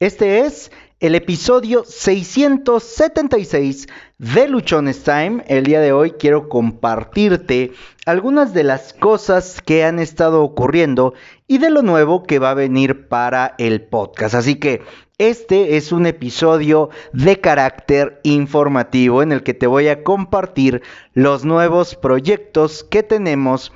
Este es el episodio 676 de Luchones Time. El día de hoy quiero compartirte algunas de las cosas que han estado ocurriendo y de lo nuevo que va a venir para el podcast. Así que este es un episodio de carácter informativo en el que te voy a compartir los nuevos proyectos que tenemos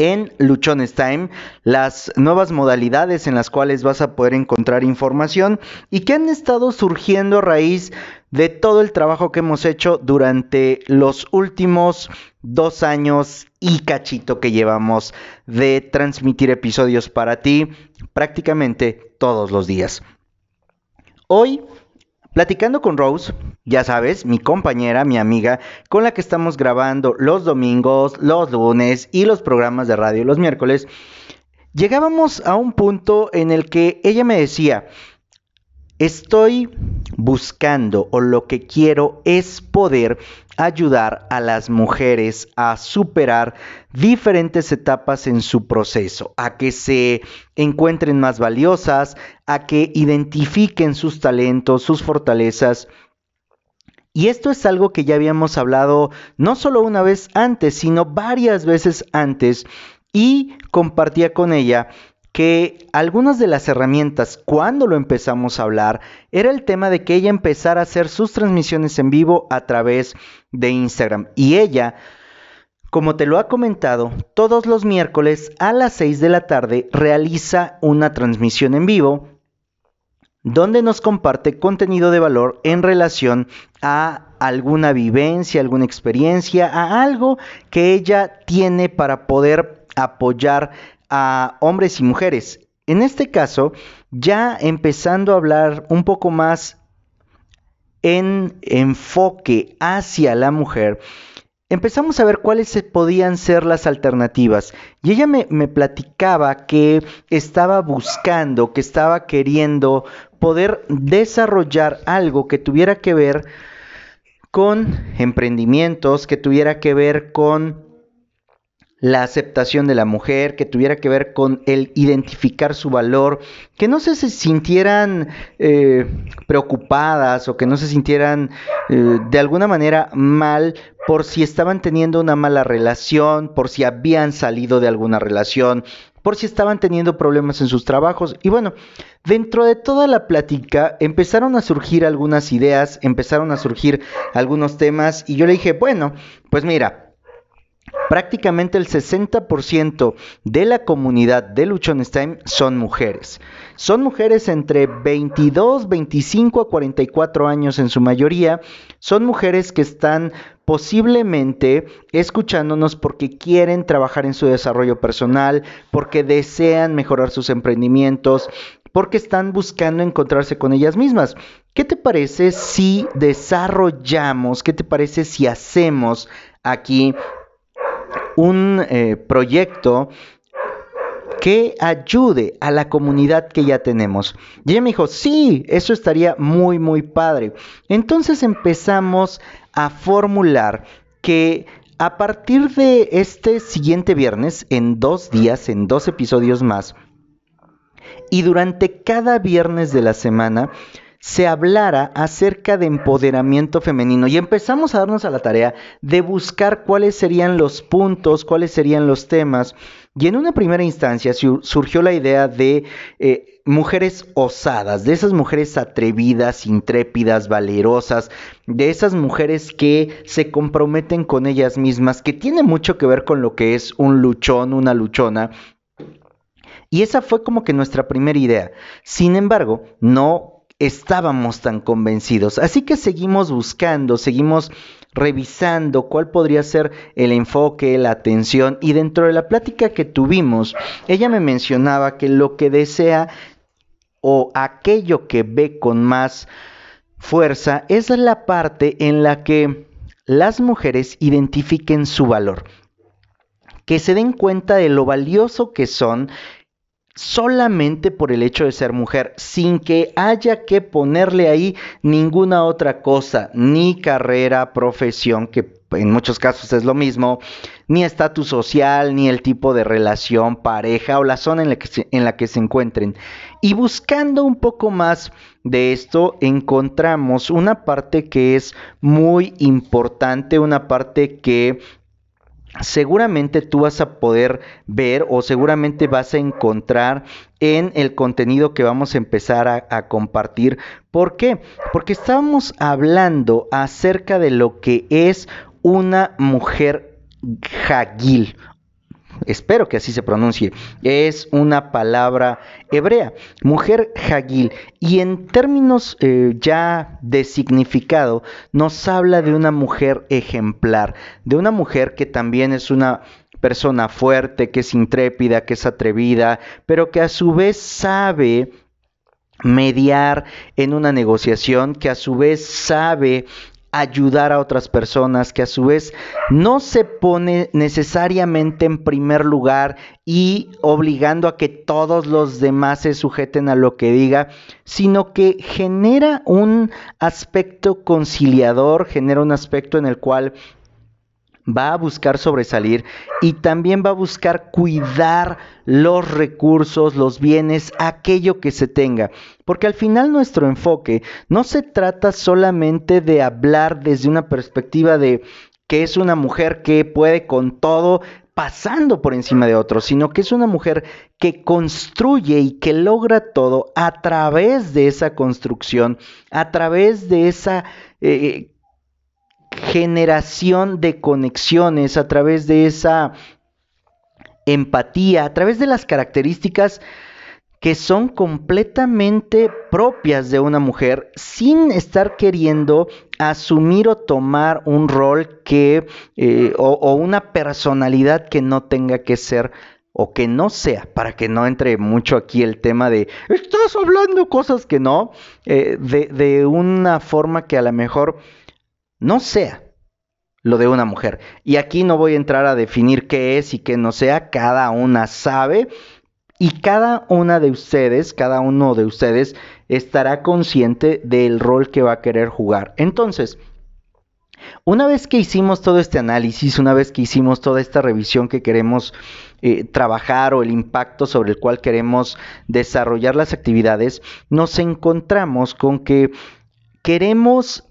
en Luchones Time, las nuevas modalidades en las cuales vas a poder encontrar información y que han estado surgiendo a raíz de todo el trabajo que hemos hecho durante los últimos dos años y cachito que llevamos de transmitir episodios para ti prácticamente todos los días. Hoy Platicando con Rose, ya sabes, mi compañera, mi amiga, con la que estamos grabando los domingos, los lunes y los programas de radio los miércoles, llegábamos a un punto en el que ella me decía, estoy buscando o lo que quiero es poder ayudar a las mujeres a superar diferentes etapas en su proceso, a que se encuentren más valiosas, a que identifiquen sus talentos, sus fortalezas. Y esto es algo que ya habíamos hablado no solo una vez antes, sino varias veces antes y compartía con ella que algunas de las herramientas cuando lo empezamos a hablar era el tema de que ella empezara a hacer sus transmisiones en vivo a través de Instagram. Y ella como te lo ha comentado, todos los miércoles a las 6 de la tarde realiza una transmisión en vivo donde nos comparte contenido de valor en relación a alguna vivencia, alguna experiencia, a algo que ella tiene para poder apoyar a hombres y mujeres. En este caso, ya empezando a hablar un poco más en enfoque hacia la mujer, empezamos a ver cuáles podían ser las alternativas. Y ella me, me, platicaba que estaba buscando, que estaba queriendo poder desarrollar algo que tuviera que ver con emprendimientos, que tuviera que ver con la aceptación de la mujer, que tuviera que ver con el identificar su valor, que no se sintieran eh, preocupadas o que no se sintieran eh, de alguna manera mal por si estaban teniendo una mala relación, por si habían salido de alguna relación, por si estaban teniendo problemas en sus trabajos. Y bueno, dentro de toda la plática empezaron a surgir algunas ideas, empezaron a surgir algunos temas y yo le dije, bueno, pues mira, prácticamente el 60% de la comunidad de Luchones Time son mujeres. Son mujeres entre 22, 25 a 44 años en su mayoría. Son mujeres que están posiblemente escuchándonos porque quieren trabajar en su desarrollo personal, porque desean mejorar sus emprendimientos, porque están buscando encontrarse con ellas mismas. ¿Qué te parece si desarrollamos, qué te parece si hacemos aquí un eh, proyecto que ayude a la comunidad que ya tenemos. Y ella me dijo, sí, eso estaría muy, muy padre. Entonces empezamos a formular que a partir de este siguiente viernes, en dos días, en dos episodios más, y durante cada viernes de la semana, se hablara acerca de empoderamiento femenino y empezamos a darnos a la tarea de buscar cuáles serían los puntos, cuáles serían los temas. Y en una primera instancia surgió la idea de eh, mujeres osadas, de esas mujeres atrevidas, intrépidas, valerosas, de esas mujeres que se comprometen con ellas mismas, que tiene mucho que ver con lo que es un luchón, una luchona. Y esa fue como que nuestra primera idea. Sin embargo, no estábamos tan convencidos. Así que seguimos buscando, seguimos revisando cuál podría ser el enfoque, la atención y dentro de la plática que tuvimos, ella me mencionaba que lo que desea o aquello que ve con más fuerza es la parte en la que las mujeres identifiquen su valor, que se den cuenta de lo valioso que son solamente por el hecho de ser mujer, sin que haya que ponerle ahí ninguna otra cosa, ni carrera, profesión que en muchos casos es lo mismo, ni estatus social, ni el tipo de relación, pareja o la zona en la, que se, encuentren. Y buscando un poco más de esto, encontramos una parte que es muy importante, una parte que seguramente tú vas a poder ver o seguramente vas a encontrar en el contenido que vamos a empezar a, compartir. ¿Por qué? Porque estamos hablando acerca de lo que es una mujer Hagil espero que así se pronuncie, es una palabra hebrea, mujer Hagil, y en términos eh, ya de significado nos habla de una mujer ejemplar, de una mujer que también es una persona fuerte, que es intrépida, que es atrevida, pero que a su vez sabe mediar en una negociación, que a su vez sabe ayudar a otras personas, que a su vez no se pone necesariamente en primer lugar y obligando a que todos los demás se sujeten a lo que diga, sino que genera un aspecto conciliador, genera un aspecto en el cual va a buscar sobresalir y también va a buscar cuidar los recursos, los bienes, aquello que se tenga. Porque al final nuestro enfoque no se trata solamente de hablar desde una perspectiva de que es una mujer que puede con todo pasando por encima de otros, sino que es una mujer que construye y que logra todo a través de esa construcción, a través de esa eh, generación de conexiones, a través de esa empatía, a través de las características que son completamente propias de una mujer sin estar queriendo asumir o tomar un rol que eh, o, una personalidad que no tenga que ser o que no sea, para que no entre mucho aquí el tema de estás hablando cosas que no, eh, de, de una forma que a lo mejor no sea lo de una mujer. Y aquí no voy a entrar a definir qué es y qué no sea, cada una sabe y cada una de ustedes, cada uno de ustedes estará consciente del rol que va a querer jugar. Entonces, una vez que hicimos todo este análisis, una vez que hicimos toda esta revisión que queremos eh, trabajar o el impacto sobre el cual queremos desarrollar las actividades, nos encontramos con que queremos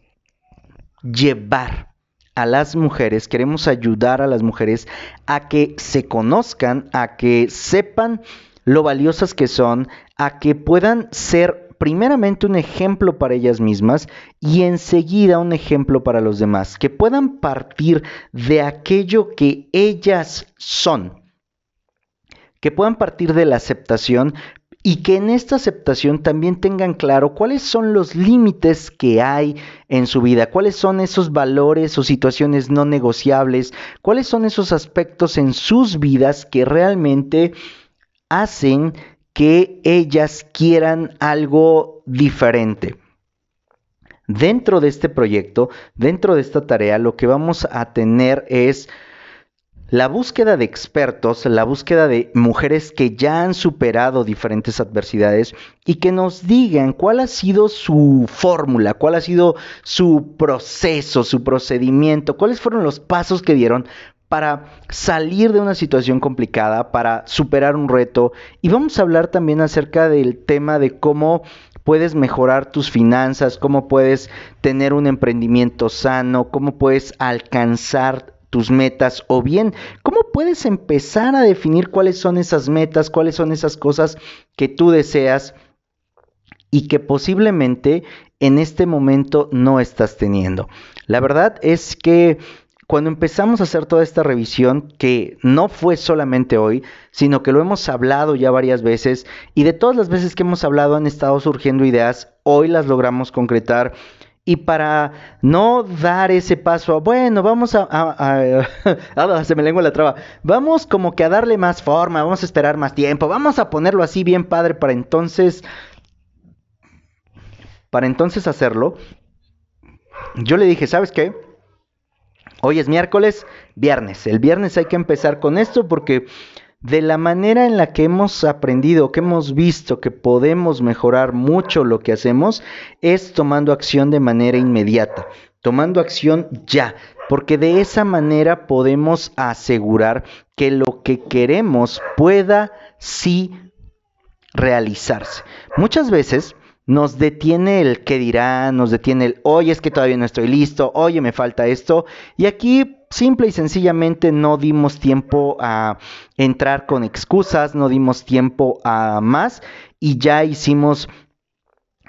llevar a las mujeres, queremos ayudar a las mujeres a que se conozcan, a que sepan lo valiosas que son, a que puedan ser primeramente un ejemplo para ellas mismas y enseguida un ejemplo para los demás, que puedan partir de aquello que ellas son, que puedan partir de la aceptación, y que en esta aceptación también tengan claro cuáles son los límites que hay en su vida, cuáles son esos valores o situaciones no negociables, cuáles son esos aspectos en sus vidas que realmente hacen que ellas quieran algo diferente. Dentro de este proyecto, dentro de esta tarea, lo que vamos a tener es la búsqueda de expertos, la búsqueda de mujeres que ya han superado diferentes adversidades y que nos digan cuál ha sido su fórmula, cuál ha sido su proceso, su procedimiento, cuáles fueron los pasos que dieron para salir de una situación complicada, para superar un reto. Y vamos a hablar también acerca del tema de cómo puedes mejorar tus finanzas, cómo puedes tener un emprendimiento sano, cómo puedes alcanzar tus metas o bien cómo puedes empezar a definir cuáles son esas metas, cuáles son esas cosas que tú deseas y que posiblemente en este momento no estás teniendo. La verdad es que cuando empezamos a hacer toda esta revisión, que no fue solamente hoy, sino que lo hemos hablado ya varias veces, y de todas las veces que hemos hablado han estado surgiendo ideas, hoy las logramos concretar y para no dar ese paso, bueno, vamos a, a, se me lengua la traba, vamos como que a darle más forma, vamos a esperar más tiempo, vamos a ponerlo así bien padre para entonces, para entonces hacerlo. Yo le dije, ¿sabes qué? Hoy es miércoles, viernes. El viernes hay que empezar con esto porque de la manera en la que hemos aprendido, que hemos visto que podemos mejorar mucho lo que hacemos, es tomando acción de manera inmediata, tomando acción ya, porque de esa manera podemos asegurar que lo que queremos pueda sí realizarse. Muchas veces nos detiene el que dirá, nos detiene el, oye, es que todavía no estoy listo, oye, me falta esto. Y aquí simple y sencillamente no dimos tiempo a entrar con excusas, no dimos tiempo a más y ya hicimos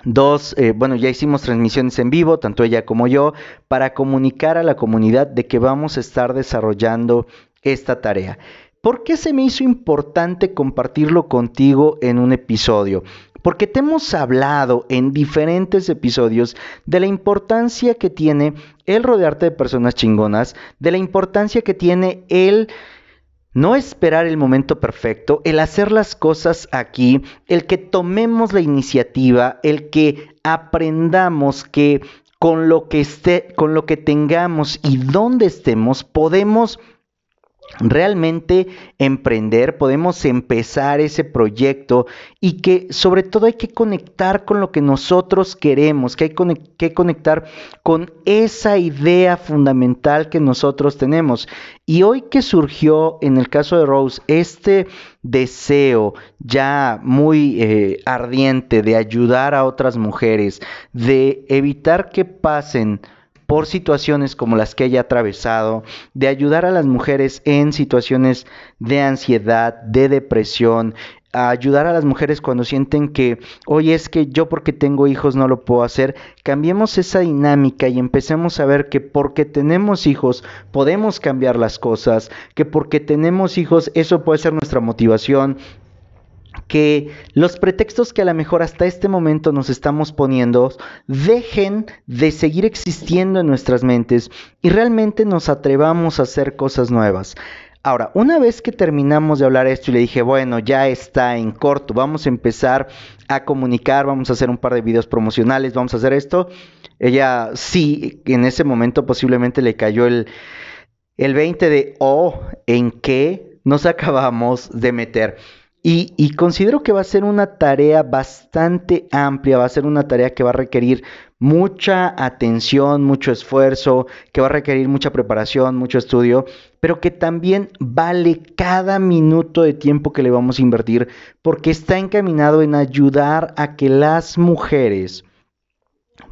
dos, eh, bueno, ya hicimos transmisiones en vivo, tanto ella como yo, para comunicar a la comunidad de que vamos a estar desarrollando esta tarea. ¿Por qué se me hizo importante compartirlo contigo en un episodio? Porque te hemos hablado en diferentes episodios de la importancia que tiene el rodearte de personas chingonas, de la importancia que tiene el no esperar el momento perfecto, el hacer las cosas aquí, el que tomemos la iniciativa, el que aprendamos que con lo que esté, con lo que tengamos y donde estemos podemos realmente emprender, podemos empezar ese proyecto y que sobre todo hay que conectar con lo que nosotros queremos, que hay que conectar con esa idea fundamental que nosotros tenemos. Y hoy que surgió en el caso de Rose este deseo ya muy eh, ardiente de ayudar a otras mujeres, de evitar que pasen por situaciones como las que ella ha atravesado, de ayudar a las mujeres en situaciones de ansiedad, de depresión, a ayudar a las mujeres cuando sienten que, oye, es que yo porque tengo hijos no lo puedo hacer, cambiemos esa dinámica y empecemos a ver que porque tenemos hijos podemos cambiar las cosas, que porque tenemos hijos eso puede ser nuestra motivación, que los pretextos que a lo mejor hasta este momento nos estamos poniendo dejen de seguir existiendo en nuestras mentes y realmente nos atrevamos a hacer cosas nuevas. Ahora, una vez que terminamos de hablar esto y le dije, bueno, ya está en corto, vamos a empezar a comunicar, vamos a hacer un par de videos promocionales, vamos a hacer esto, ella sí, en ese momento posiblemente le cayó el, el 20 de, oh, ¿en qué nos acabamos de meter? Y, considero que va a ser una tarea bastante amplia, va a ser una tarea que va a requerir mucha atención, mucho esfuerzo, que va a requerir mucha preparación, mucho estudio, pero que también vale cada minuto de tiempo que le vamos a invertir porque está encaminado en ayudar a que las mujeres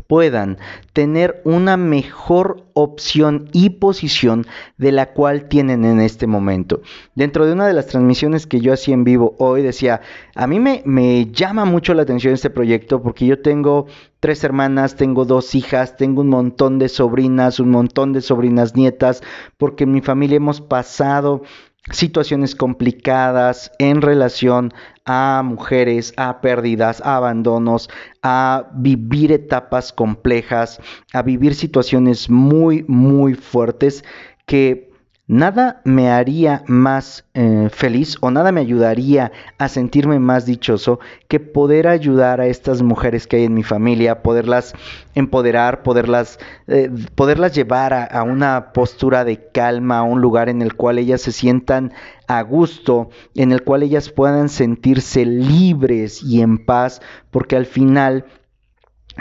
puedan tener una mejor opción y posición de la cual tienen en este momento. Dentro de una de las transmisiones que yo hacía en vivo hoy decía, a mí me, llama mucho la atención este proyecto porque yo tengo tres hermanas, tengo dos hijas, tengo un montón de sobrinas, un montón de sobrinas nietas, porque en mi familia hemos pasado situaciones complicadas en relación a mujeres, a pérdidas, a abandonos, a vivir etapas complejas, a vivir situaciones muy, muy fuertes que Nada me haría más eh, feliz o nada me ayudaría a sentirme más dichoso que poder ayudar a estas mujeres que hay en mi familia, poderlas empoderar, poderlas, eh, poderlas llevar a, a una postura de calma, a un lugar en el cual ellas se sientan a gusto, en el cual ellas puedan sentirse libres y en paz, porque al final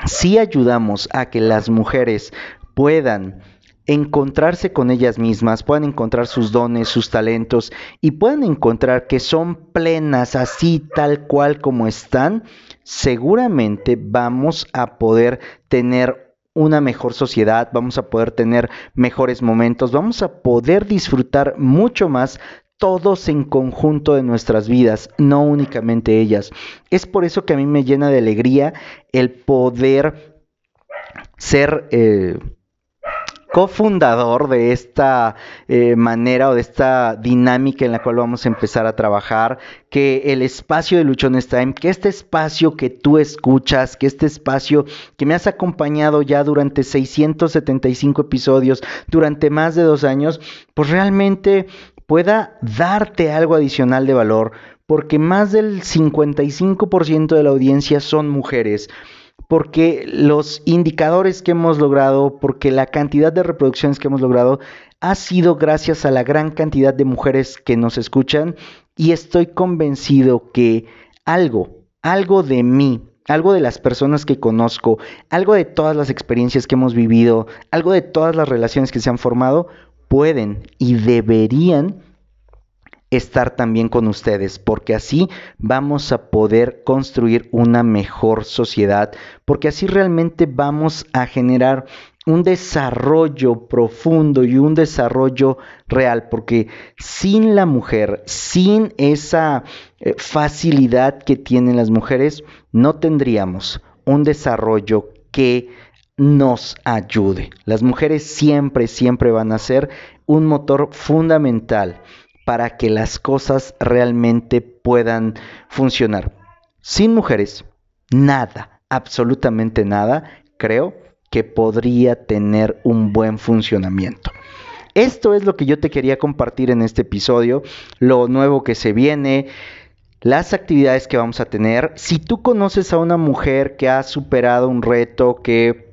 si ayudamos a que las mujeres puedan encontrarse con ellas mismas, puedan encontrar sus dones, sus talentos y puedan encontrar que son plenas así tal cual como están, seguramente vamos a poder tener una mejor sociedad, vamos a poder tener mejores momentos, vamos a poder disfrutar mucho más todos en conjunto de nuestras vidas, no únicamente ellas. Es por eso que a mí me llena de alegría el poder ser... Eh, cofundador de esta eh, manera o de esta dinámica en la cual vamos a empezar a trabajar, que el espacio de Luchones Time, que este espacio que tú escuchas, que este espacio que me has acompañado ya durante 675 episodios, durante más de dos años, pues realmente pueda darte algo adicional de valor, porque más del 55% de la audiencia son mujeres porque los indicadores que hemos logrado, porque la cantidad de reproducciones que hemos logrado ha sido gracias a la gran cantidad de mujeres que nos escuchan y estoy convencido que algo, algo de mí algo de las personas que conozco, algo de todas las experiencias que hemos vivido, algo de todas las relaciones que se han formado, pueden y deberían estar también con ustedes, porque así vamos a poder construir una mejor sociedad, porque así realmente vamos a generar un desarrollo profundo y un desarrollo real, porque sin la mujer, sin esa eh, facilidad que tienen las mujeres, no tendríamos un desarrollo que nos ayude. Las mujeres siempre, siempre van a ser un motor fundamental para que las cosas realmente puedan funcionar. Sin mujeres, nada, absolutamente nada, creo que podría tener un buen funcionamiento. Esto es lo que yo te quería compartir en este episodio, lo nuevo que se viene, las actividades que vamos a tener. Si tú conoces a una mujer que ha superado un reto, que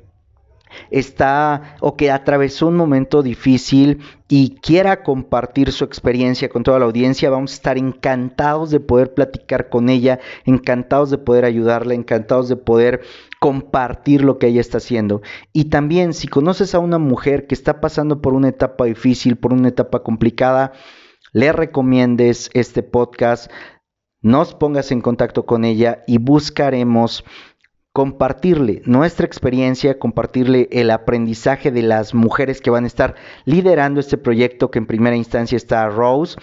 está o que atravesó un momento difícil y quiera compartir su experiencia con toda la audiencia, vamos a estar encantados de poder platicar con ella, encantados de poder ayudarla, encantados de poder compartir lo que ella está haciendo. Y también si conoces a una mujer que está pasando por una etapa difícil, por una etapa complicada, le recomiendes este podcast, nos pongas en contacto con ella y buscaremos compartirle nuestra experiencia, compartirle el aprendizaje de las mujeres que van a estar liderando este proyecto que en primera instancia está Rose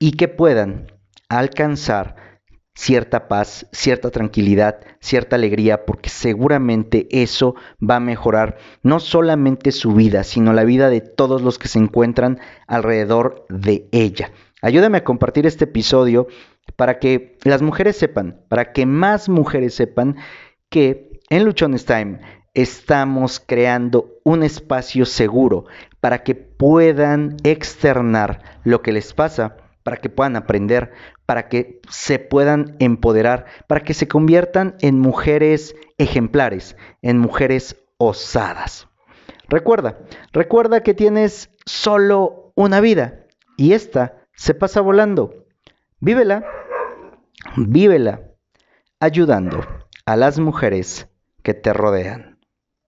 y que puedan alcanzar cierta paz, cierta tranquilidad, cierta alegría, porque seguramente eso va a mejorar no solamente su vida, sino la vida de todos los que se encuentran alrededor de ella. Ayúdame a compartir este episodio para que las mujeres sepan, para que más mujeres sepan que en Luchones Time estamos creando un espacio seguro para que puedan externar lo que les pasa, para que puedan aprender, para que se puedan empoderar, para que se conviertan en mujeres ejemplares, en mujeres osadas. Recuerda, recuerda que tienes solo una vida y esta se pasa volando. Vívela, vívela, ayudando a las mujeres que te rodean.